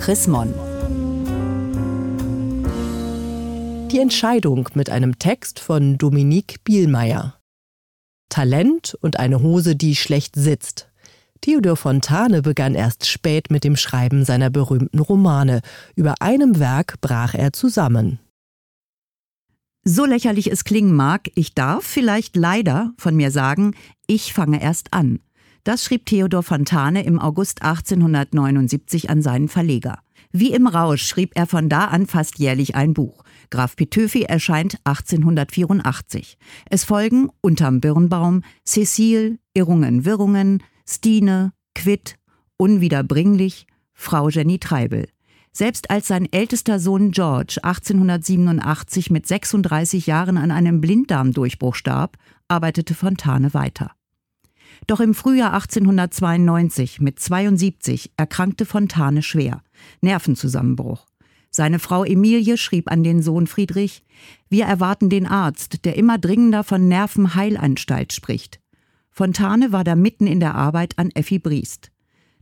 Chris Mon. Die Entscheidung mit einem Text von Dominique Bielmeier. Talent und eine Hose, die schlecht sitzt. Theodor Fontane begann erst spät mit dem Schreiben seiner berühmten Romane. Über einem Werk brach er zusammen. So lächerlich es klingen mag, ich darf vielleicht leider von mir sagen, ich fange erst an. Das schrieb Theodor Fontane im August 1879 an seinen Verleger. Wie im Rausch schrieb er von da an fast jährlich ein Buch. Graf Pitöfi erscheint 1884. Es folgen Unterm Birnbaum, Cecile, Irrungen, Wirrungen, Stine, Quitt, Unwiederbringlich, Frau Jenny Treibel. Selbst als sein ältester Sohn George 1887 mit 36 Jahren an einem Blinddarmdurchbruch starb, arbeitete Fontane weiter. Doch im Frühjahr 1892 mit 72 erkrankte Fontane schwer. Nervenzusammenbruch. Seine Frau Emilie schrieb an den Sohn Friedrich, wir erwarten den Arzt, der immer dringender von Nervenheilanstalt spricht. Fontane war da mitten in der Arbeit an Effi Briest.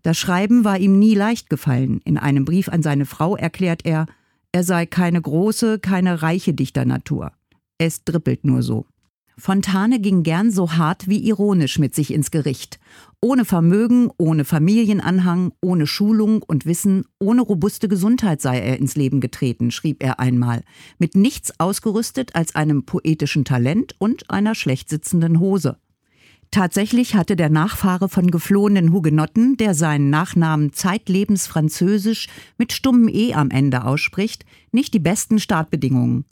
Das Schreiben war ihm nie leicht gefallen. In einem Brief an seine Frau erklärt er, er sei keine große, keine reiche Dichternatur. Es drippelt nur so. Fontane ging gern so hart wie ironisch mit sich ins Gericht. Ohne Vermögen, ohne Familienanhang, ohne Schulung und Wissen, ohne robuste Gesundheit sei er ins Leben getreten, schrieb er einmal, mit nichts ausgerüstet als einem poetischen Talent und einer schlecht sitzenden Hose. Tatsächlich hatte der Nachfahre von geflohenen Hugenotten, der seinen Nachnamen zeitlebens französisch mit stummem E am Ende ausspricht, nicht die besten Startbedingungen.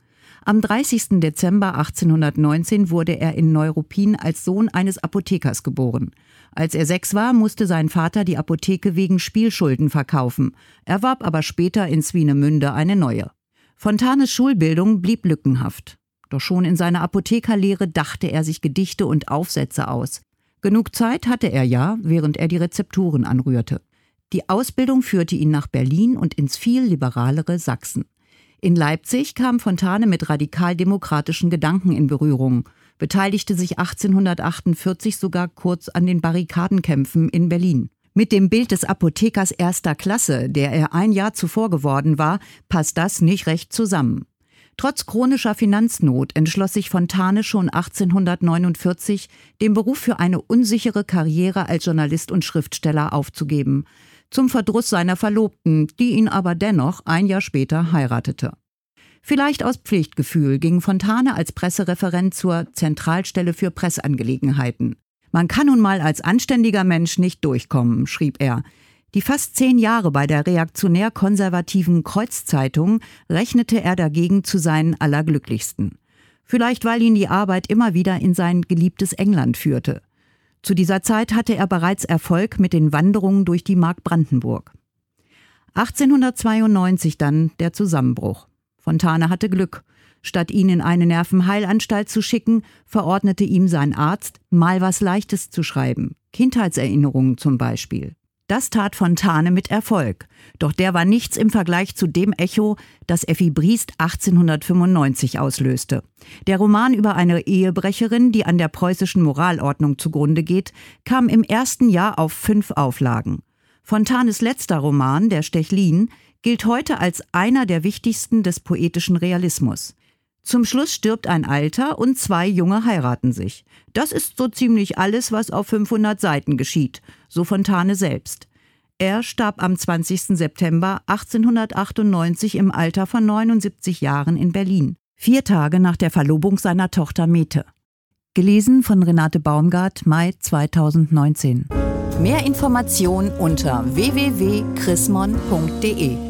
Am 30. Dezember 1819 wurde er in Neuruppin als Sohn eines Apothekers geboren. Als er sechs war, musste sein Vater die Apotheke wegen Spielschulden verkaufen, erwarb aber später in Swinemünde eine neue. Fontanes Schulbildung blieb lückenhaft. Doch schon in seiner Apothekerlehre dachte er sich Gedichte und Aufsätze aus. Genug Zeit hatte er ja, während er die Rezepturen anrührte. Die Ausbildung führte ihn nach Berlin und ins viel liberalere Sachsen. In Leipzig kam Fontane mit radikaldemokratischen Gedanken in Berührung, beteiligte sich 1848 sogar kurz an den Barrikadenkämpfen in Berlin. Mit dem Bild des Apothekers erster Klasse, der er ein Jahr zuvor geworden war, passt das nicht recht zusammen. Trotz chronischer Finanznot entschloss sich Fontane schon 1849, den Beruf für eine unsichere Karriere als Journalist und Schriftsteller aufzugeben zum Verdruss seiner Verlobten, die ihn aber dennoch ein Jahr später heiratete. Vielleicht aus Pflichtgefühl ging Fontane als Pressereferent zur Zentralstelle für Pressangelegenheiten. Man kann nun mal als anständiger Mensch nicht durchkommen, schrieb er. Die fast zehn Jahre bei der reaktionär-konservativen Kreuzzeitung rechnete er dagegen zu seinen allerglücklichsten. Vielleicht weil ihn die Arbeit immer wieder in sein geliebtes England führte. Zu dieser Zeit hatte er bereits Erfolg mit den Wanderungen durch die Mark Brandenburg. 1892 dann der Zusammenbruch. Fontane hatte Glück. Statt ihn in eine Nervenheilanstalt zu schicken, verordnete ihm sein Arzt, mal was Leichtes zu schreiben. Kindheitserinnerungen zum Beispiel. Das tat Fontane mit Erfolg. Doch der war nichts im Vergleich zu dem Echo, das Effi Briest 1895 auslöste. Der Roman über eine Ehebrecherin, die an der preußischen Moralordnung zugrunde geht, kam im ersten Jahr auf fünf Auflagen. Fontanes letzter Roman, Der Stechlin, gilt heute als einer der wichtigsten des poetischen Realismus. Zum Schluss stirbt ein Alter und zwei Junge heiraten sich. Das ist so ziemlich alles, was auf 500 Seiten geschieht, so Fontane selbst. Er starb am 20. September 1898 im Alter von 79 Jahren in Berlin, vier Tage nach der Verlobung seiner Tochter Mete. Gelesen von Renate Baumgart, Mai 2019. Mehr Informationen unter www.chrismon.de